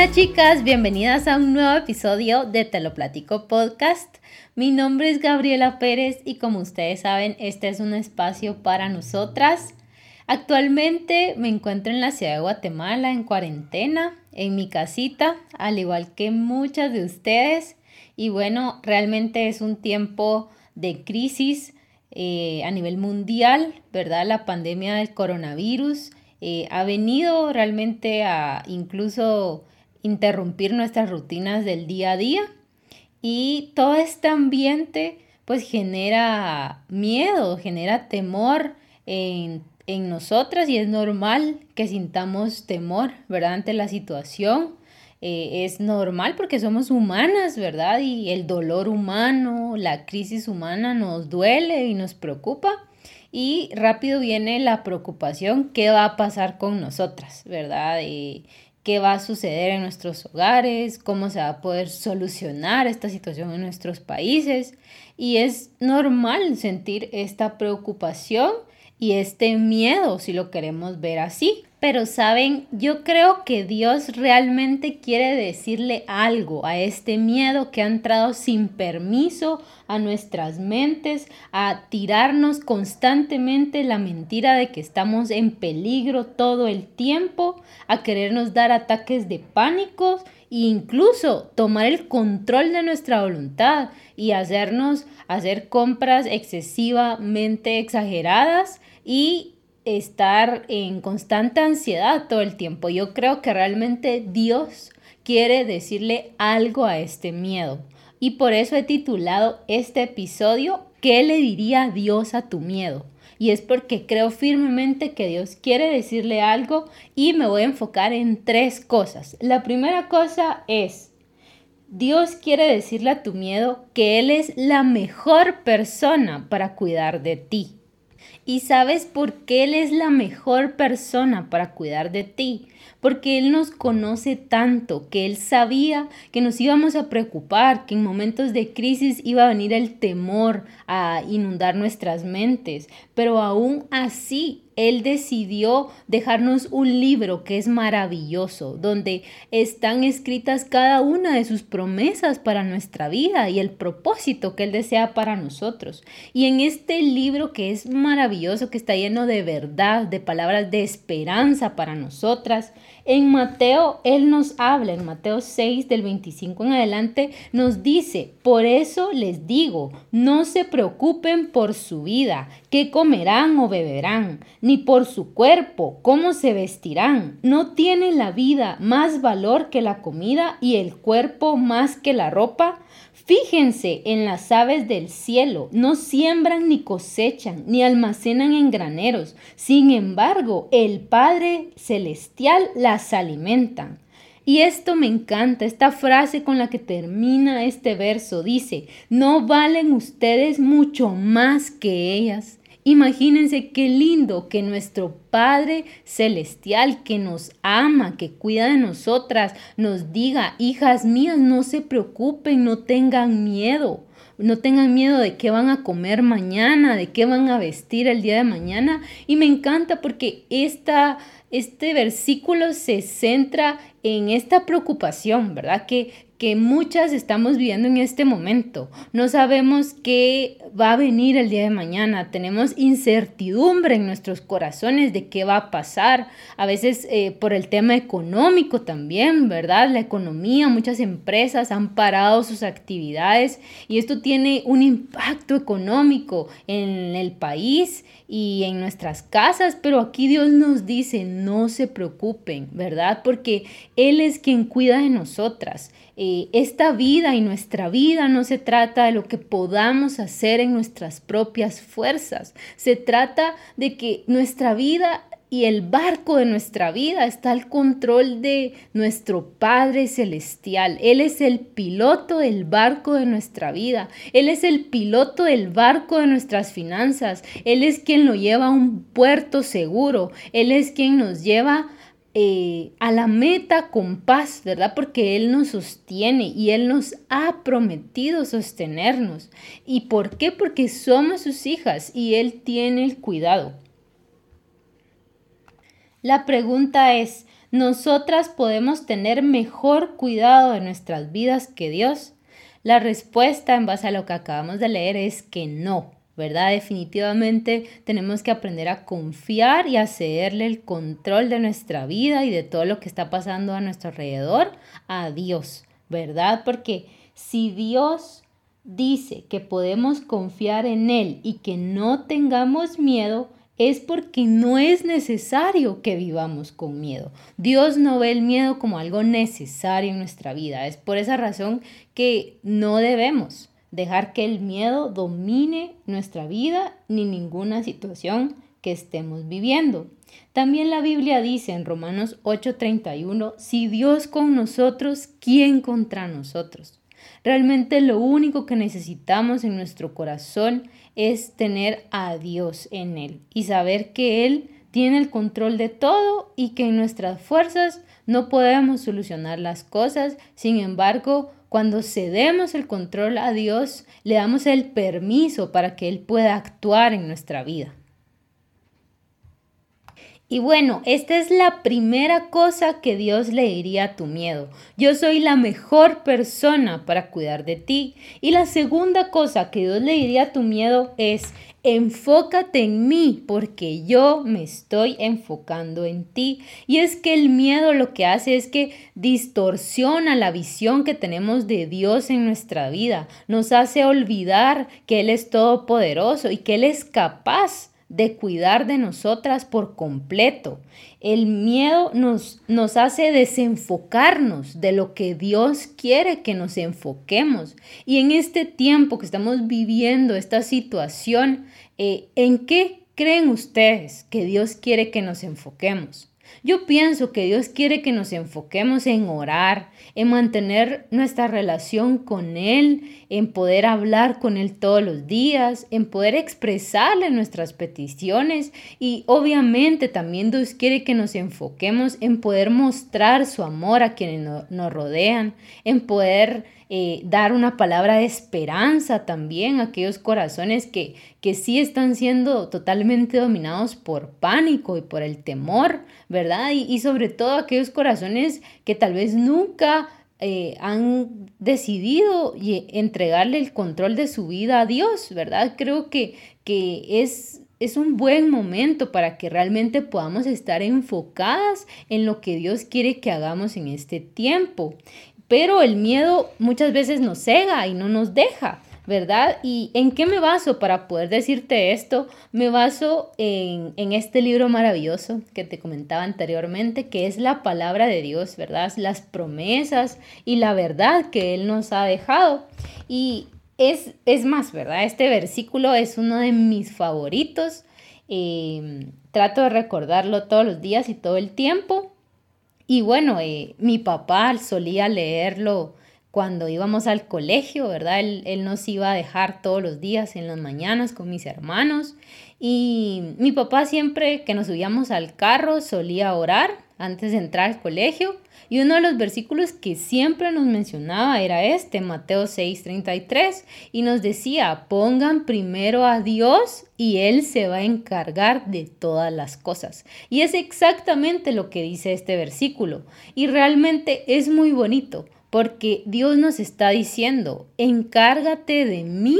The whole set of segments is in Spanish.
Hola chicas, bienvenidas a un nuevo episodio de Te lo platico podcast. Mi nombre es Gabriela Pérez y como ustedes saben, este es un espacio para nosotras. Actualmente me encuentro en la ciudad de Guatemala en cuarentena, en mi casita, al igual que muchas de ustedes. Y bueno, realmente es un tiempo de crisis eh, a nivel mundial, ¿verdad? La pandemia del coronavirus eh, ha venido realmente a incluso interrumpir nuestras rutinas del día a día y todo este ambiente pues genera miedo, genera temor en, en nosotras y es normal que sintamos temor, ¿verdad? Ante la situación. Eh, es normal porque somos humanas, ¿verdad? Y el dolor humano, la crisis humana nos duele y nos preocupa. Y rápido viene la preocupación, ¿qué va a pasar con nosotras, ¿verdad? Eh, qué va a suceder en nuestros hogares, cómo se va a poder solucionar esta situación en nuestros países. Y es normal sentir esta preocupación y este miedo, si lo queremos ver así. Pero saben, yo creo que Dios realmente quiere decirle algo a este miedo que ha entrado sin permiso a nuestras mentes, a tirarnos constantemente la mentira de que estamos en peligro todo el tiempo, a querernos dar ataques de pánico e incluso tomar el control de nuestra voluntad y hacernos hacer compras excesivamente exageradas y estar en constante ansiedad todo el tiempo. Yo creo que realmente Dios quiere decirle algo a este miedo. Y por eso he titulado este episodio ¿Qué le diría Dios a tu miedo? Y es porque creo firmemente que Dios quiere decirle algo y me voy a enfocar en tres cosas. La primera cosa es, Dios quiere decirle a tu miedo que Él es la mejor persona para cuidar de ti. ¿Y sabes por qué Él es la mejor persona para cuidar de ti? Porque Él nos conoce tanto, que Él sabía que nos íbamos a preocupar, que en momentos de crisis iba a venir el temor a inundar nuestras mentes. Pero aún así, él decidió dejarnos un libro que es maravilloso, donde están escritas cada una de sus promesas para nuestra vida y el propósito que Él desea para nosotros. Y en este libro que es maravilloso, que está lleno de verdad, de palabras de esperanza para nosotras, en Mateo Él nos habla, en Mateo 6 del 25 en adelante, nos dice, por eso les digo, no se preocupen por su vida, qué comerán o beberán ni por su cuerpo, cómo se vestirán. No tiene la vida más valor que la comida y el cuerpo más que la ropa. Fíjense en las aves del cielo, no siembran ni cosechan, ni almacenan en graneros. Sin embargo, el Padre Celestial las alimenta. Y esto me encanta, esta frase con la que termina este verso dice, ¿no valen ustedes mucho más que ellas? Imagínense qué lindo que nuestro Padre Celestial que nos ama, que cuida de nosotras, nos diga, hijas mías, no se preocupen, no tengan miedo. No tengan miedo de qué van a comer mañana, de qué van a vestir el día de mañana. Y me encanta porque esta, este versículo se centra en esta preocupación, ¿verdad? Que, que muchas estamos viviendo en este momento. No sabemos qué va a venir el día de mañana. Tenemos incertidumbre en nuestros corazones de qué va a pasar. A veces eh, por el tema económico también, ¿verdad? La economía, muchas empresas han parado sus actividades y esto tiene un impacto económico en el país y en nuestras casas, pero aquí Dios nos dice, no se preocupen, ¿verdad? Porque Él es quien cuida de nosotras. Eh, esta vida y nuestra vida no se trata de lo que podamos hacer en nuestras propias fuerzas, se trata de que nuestra vida y el barco de nuestra vida está al control de nuestro Padre Celestial. Él es el piloto del barco de nuestra vida. Él es el piloto del barco de nuestras finanzas. Él es quien lo lleva a un puerto seguro. Él es quien nos lleva eh, a la meta con paz, ¿verdad? Porque Él nos sostiene y Él nos ha prometido sostenernos. ¿Y por qué? Porque somos sus hijas y Él tiene el cuidado. La pregunta es, ¿nosotras podemos tener mejor cuidado de nuestras vidas que Dios? La respuesta en base a lo que acabamos de leer es que no. ¿Verdad? Definitivamente tenemos que aprender a confiar y a cederle el control de nuestra vida y de todo lo que está pasando a nuestro alrededor a Dios, ¿verdad? Porque si Dios dice que podemos confiar en Él y que no tengamos miedo, es porque no es necesario que vivamos con miedo. Dios no ve el miedo como algo necesario en nuestra vida. Es por esa razón que no debemos dejar que el miedo domine nuestra vida ni ninguna situación que estemos viviendo. También la Biblia dice en Romanos 8:31, si Dios con nosotros, ¿quién contra nosotros? Realmente lo único que necesitamos en nuestro corazón es tener a Dios en Él y saber que Él tiene el control de todo y que en nuestras fuerzas no podemos solucionar las cosas. Sin embargo, cuando cedemos el control a Dios, le damos el permiso para que Él pueda actuar en nuestra vida. Y bueno, esta es la primera cosa que Dios le diría a tu miedo. Yo soy la mejor persona para cuidar de ti. Y la segunda cosa que Dios le diría a tu miedo es, enfócate en mí porque yo me estoy enfocando en ti. Y es que el miedo lo que hace es que distorsiona la visión que tenemos de Dios en nuestra vida. Nos hace olvidar que Él es todopoderoso y que Él es capaz de cuidar de nosotras por completo. El miedo nos, nos hace desenfocarnos de lo que Dios quiere que nos enfoquemos. Y en este tiempo que estamos viviendo esta situación, eh, ¿en qué creen ustedes que Dios quiere que nos enfoquemos? Yo pienso que Dios quiere que nos enfoquemos en orar, en mantener nuestra relación con Él, en poder hablar con Él todos los días, en poder expresarle nuestras peticiones. Y obviamente también Dios quiere que nos enfoquemos en poder mostrar su amor a quienes nos rodean, en poder eh, dar una palabra de esperanza también a aquellos corazones que, que sí están siendo totalmente dominados por pánico y por el temor, ¿verdad? Y, y sobre todo aquellos corazones que tal vez nunca eh, han decidido entregarle el control de su vida a Dios, ¿verdad? Creo que, que es, es un buen momento para que realmente podamos estar enfocadas en lo que Dios quiere que hagamos en este tiempo. Pero el miedo muchas veces nos cega y no nos deja, ¿verdad? ¿Y en qué me baso para poder decirte esto? Me baso en, este libro maravilloso que te comentaba anteriormente, que es la palabra de Dios, ¿verdad? Las promesas y la verdad que Él nos ha dejado. Y es, es más, ¿verdad? Este versículo es uno de mis favoritos. Eh, trato de recordarlo todos los días y todo el tiempo y bueno, eh, mi papá solía leerlo cuando íbamos al colegio, ¿verdad? Él, él, nos iba a dejar todos los días en las mañanas con mis hermanos. Y mi papá siempre que nos subíamos al carro solía orar antes de entrar al colegio. Y uno de los versículos que siempre nos mencionaba era este, Mateo 6:33, y nos decía, pongan primero a Dios y Él se va a encargar de todas las cosas. Y es exactamente lo que dice este versículo. Y realmente es muy bonito, porque Dios nos está diciendo, encárgate de mí,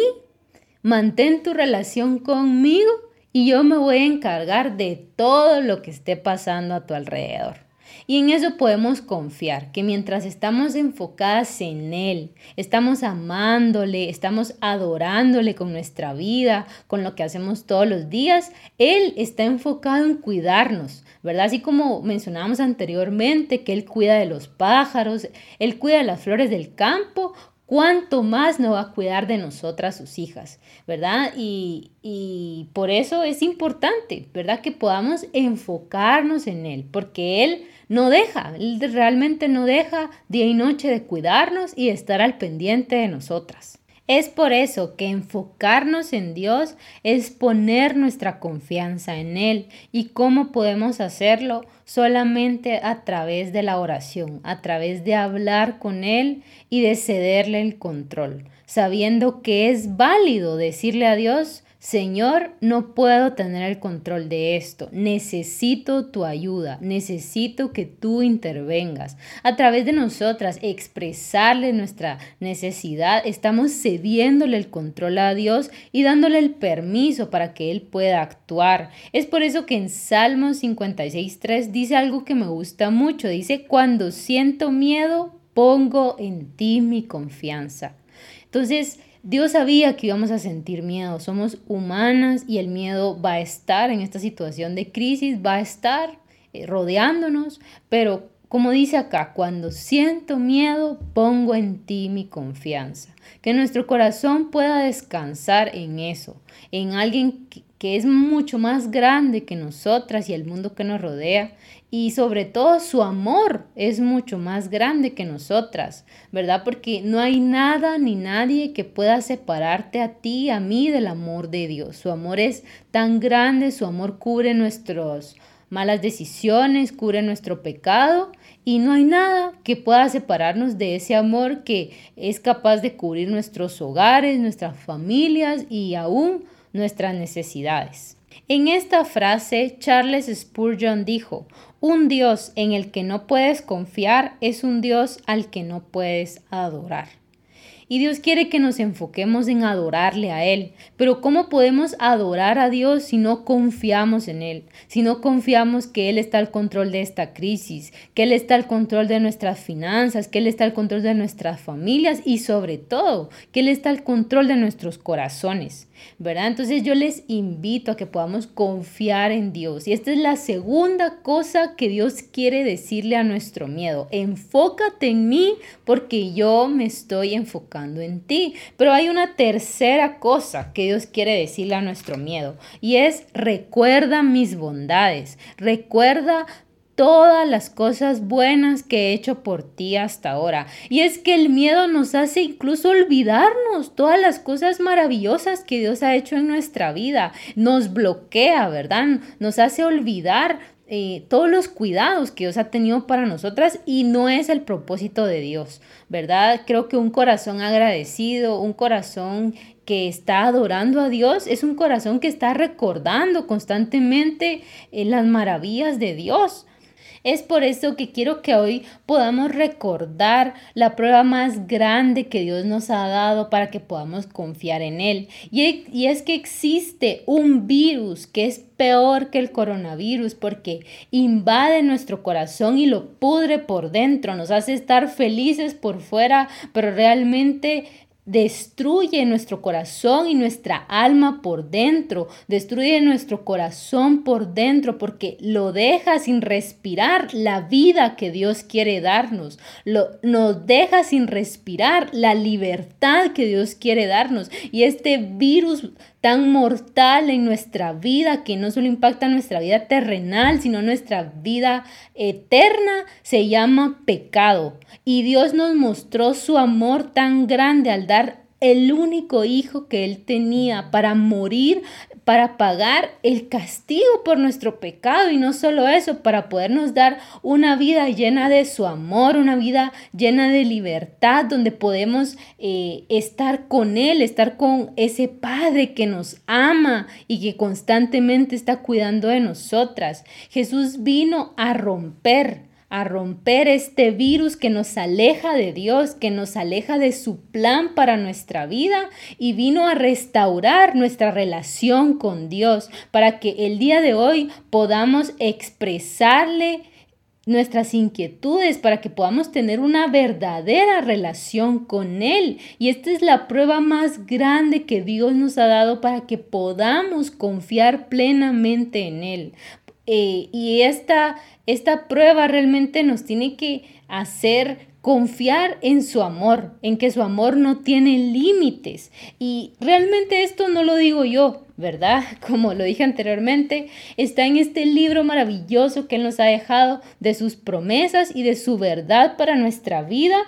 mantén tu relación conmigo y yo me voy a encargar de todo lo que esté pasando a tu alrededor. Y en eso podemos confiar, que mientras estamos enfocadas en Él, estamos amándole, estamos adorándole con nuestra vida, con lo que hacemos todos los días, Él está enfocado en cuidarnos, ¿verdad? Así como mencionábamos anteriormente, que Él cuida de los pájaros, Él cuida de las flores del campo, cuánto más no va a cuidar de nosotras sus hijas, ¿verdad? Y, y, por eso es importante, ¿verdad? Que podamos enfocarnos en Él, porque Él no deja, Él realmente no deja día y noche de cuidarnos y estar al pendiente de nosotras. Es por eso que enfocarnos en Dios es poner nuestra confianza en Él. ¿Y cómo podemos hacerlo? Solamente a través de la oración, a través de hablar con Él y de cederle el control, sabiendo que es válido decirle a Dios, Señor, no puedo tener el control de esto. Necesito tu ayuda. Necesito que tú intervengas. A través de nosotras, expresarle nuestra necesidad, estamos cediéndole el control a Dios y dándole el permiso para que Él pueda actuar. Es por eso que en Salmos 56.3 dice algo que me gusta mucho. Dice, cuando siento miedo, pongo en ti mi confianza. Entonces, Dios sabía que íbamos a sentir miedo, somos humanas y el miedo va a estar en esta situación de crisis, va a estar eh, rodeándonos, pero como dice acá, cuando siento miedo, pongo en ti mi confianza. Que nuestro corazón pueda descansar en eso, en alguien que es mucho más grande que nosotras y el mundo que nos rodea y sobre todo su amor es mucho más grande que nosotras, ¿verdad? Porque no hay nada ni nadie que pueda separarte a ti, a mí del amor de Dios. Su amor es tan grande, su amor cubre nuestras malas decisiones, cubre nuestro pecado y no hay nada que pueda separarnos de ese amor que es capaz de cubrir nuestros hogares, nuestras familias y aún nuestras necesidades. En esta frase, Charles Spurgeon dijo, un Dios en el que no puedes confiar es un Dios al que no puedes adorar. Y Dios quiere que nos enfoquemos en adorarle a Él. Pero ¿cómo podemos adorar a Dios si no confiamos en Él? Si no confiamos que Él está al control de esta crisis, que Él está al control de nuestras finanzas, que Él está al control de nuestras familias y sobre todo que Él está al control de nuestros corazones. ¿Verdad? Entonces yo les invito a que podamos confiar en Dios. Y esta es la segunda cosa que Dios quiere decirle a nuestro miedo. Enfócate en mí porque yo me estoy enfocando en ti. Pero hay una tercera cosa que Dios quiere decirle a nuestro miedo y es recuerda mis bondades, recuerda todas las cosas buenas que he hecho por ti hasta ahora. Y es que el miedo nos hace incluso olvidarnos todas las cosas maravillosas que Dios ha hecho en nuestra vida. Nos bloquea, ¿verdad? Nos hace olvidar eh, todos los cuidados que Dios ha tenido para nosotras y no es el propósito de Dios, ¿verdad? Creo que un corazón agradecido, un corazón que está adorando a Dios, es un corazón que está recordando constantemente eh, las maravillas de Dios. Es por eso que quiero que hoy podamos recordar la prueba más grande que Dios nos ha dado para que podamos confiar en Él. Y, es que existe un virus que es peor que el coronavirus porque invade nuestro corazón y lo pudre por dentro, nos hace estar felices por fuera, pero realmente destruye nuestro corazón y nuestra alma por dentro, destruye nuestro corazón por dentro porque lo deja sin respirar la vida que Dios quiere darnos, lo, nos deja sin respirar la libertad que Dios quiere darnos. Y este virus tan mortal en nuestra vida que no solo impacta nuestra vida terrenal, sino nuestra vida eterna, se llama pecado. Y Dios nos mostró su amor tan grande al dar el único hijo que él tenía para morir, para pagar el castigo por nuestro pecado y no solo eso, para podernos dar una vida llena de su amor, una vida llena de libertad, donde podemos eh, estar con él, estar con ese Padre que nos ama y que constantemente está cuidando de nosotras. Jesús vino a romper a romper este virus que nos aleja de Dios, que nos aleja de su plan para nuestra vida y vino a restaurar nuestra relación con Dios para que el día de hoy podamos expresarle nuestras inquietudes para que podamos tener una verdadera relación con Él. Y esta es la prueba más grande que Dios nos ha dado para que podamos confiar plenamente en Él. Eh, y esta, esta prueba realmente nos tiene que hacer confiar en su amor, en que su amor no tiene límites. Y realmente esto no lo digo yo, ¿verdad? Como lo dije anteriormente, está en este libro maravilloso que Él nos ha dejado de sus promesas y de su verdad para nuestra vida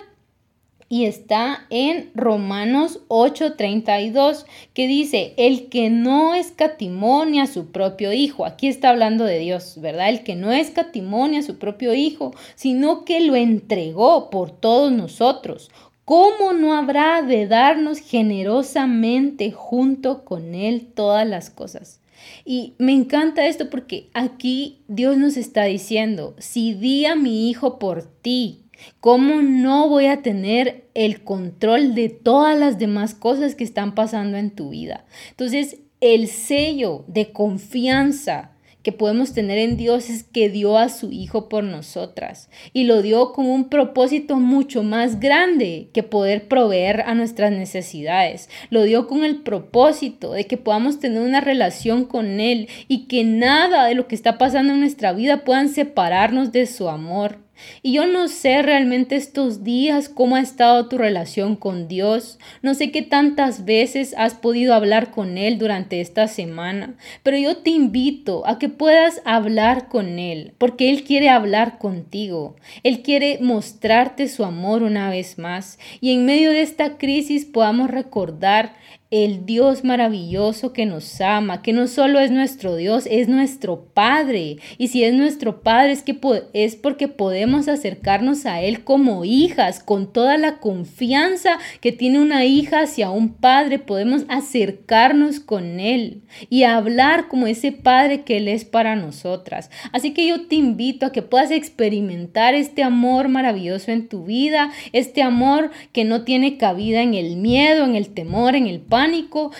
y está en Romanos 8:32, que dice, el que no escatimonia a su propio hijo, aquí está hablando de Dios, ¿verdad? El que no escatimonia a su propio hijo, sino que lo entregó por todos nosotros. ¿cómo no habrá de darnos generosamente junto con Él todas las cosas? Y me encanta esto porque aquí Dios nos está diciendo, si di a mi hijo por ti, ¿cómo no voy a tener el control de todas las demás cosas que están pasando en tu vida? Entonces, el sello de confianza que podemos tener en Dios es que dio a su Hijo por nosotras y lo dio con un propósito mucho más grande que poder proveer a nuestras necesidades. Lo dio con el propósito de que podamos tener una relación con Él y que nada de lo que está pasando en nuestra vida puedan separarnos de su amor. Y yo no sé realmente estos días cómo ha estado tu relación con Dios. No sé qué tantas veces has podido hablar con Él durante esta semana, pero yo te invito a que puedas hablar con Él, porque Él quiere hablar contigo. Él quiere mostrarte su amor una vez más. Y en medio de esta crisis podamos recordar el Dios maravilloso que nos ama, que no solo es nuestro Dios, es nuestro Padre. Y si es nuestro Padre es, que es porque podemos acercarnos a Él como hijas, con toda la confianza que tiene una hija hacia un Padre, podemos acercarnos con Él y hablar como ese Padre que Él es para nosotras. Así que yo te invito a que puedas experimentar este amor maravilloso en tu vida, este amor que no tiene cabida en el miedo, en el temor, en el pánico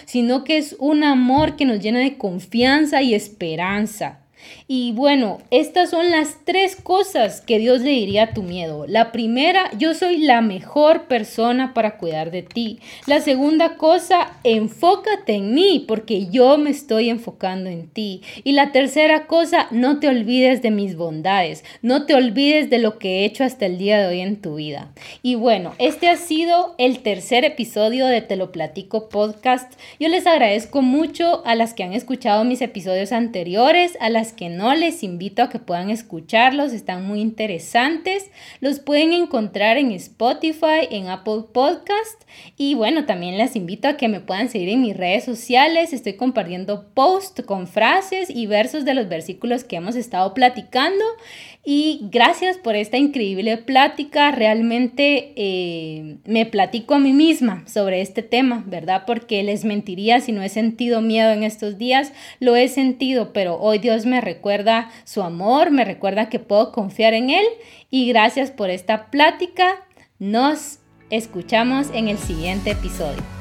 sino que es un amor que nos llena de confianza y esperanza. Y bueno, estas son las tres cosas que Dios le diría a tu miedo. La primera, yo soy la mejor persona para cuidar de ti. La segunda cosa, enfócate en mí porque yo me estoy enfocando en ti. Y la tercera cosa, no te olvides de mis bondades. No te olvides de lo que he hecho hasta el día de hoy en tu vida. Y bueno, este ha sido el tercer episodio de Te lo platico podcast. Yo les agradezco mucho a las que han escuchado mis episodios anteriores, a las que no, les invito a que puedan escucharlos, están muy interesantes. Los pueden encontrar en Spotify, en Apple Podcast y bueno, también les invito a que me puedan seguir en mis redes sociales. Estoy compartiendo posts con frases y versos de los versículos que hemos estado platicando. Y gracias por esta increíble plática. Realmente eh, me platico a mí misma sobre este tema, ¿verdad? Porque les mentiría si no he sentido miedo en estos días. Lo he sentido, pero hoy Dios me recuerda su amor, me recuerda que puedo confiar en Él. Y gracias por esta plática. Nos escuchamos en el siguiente episodio.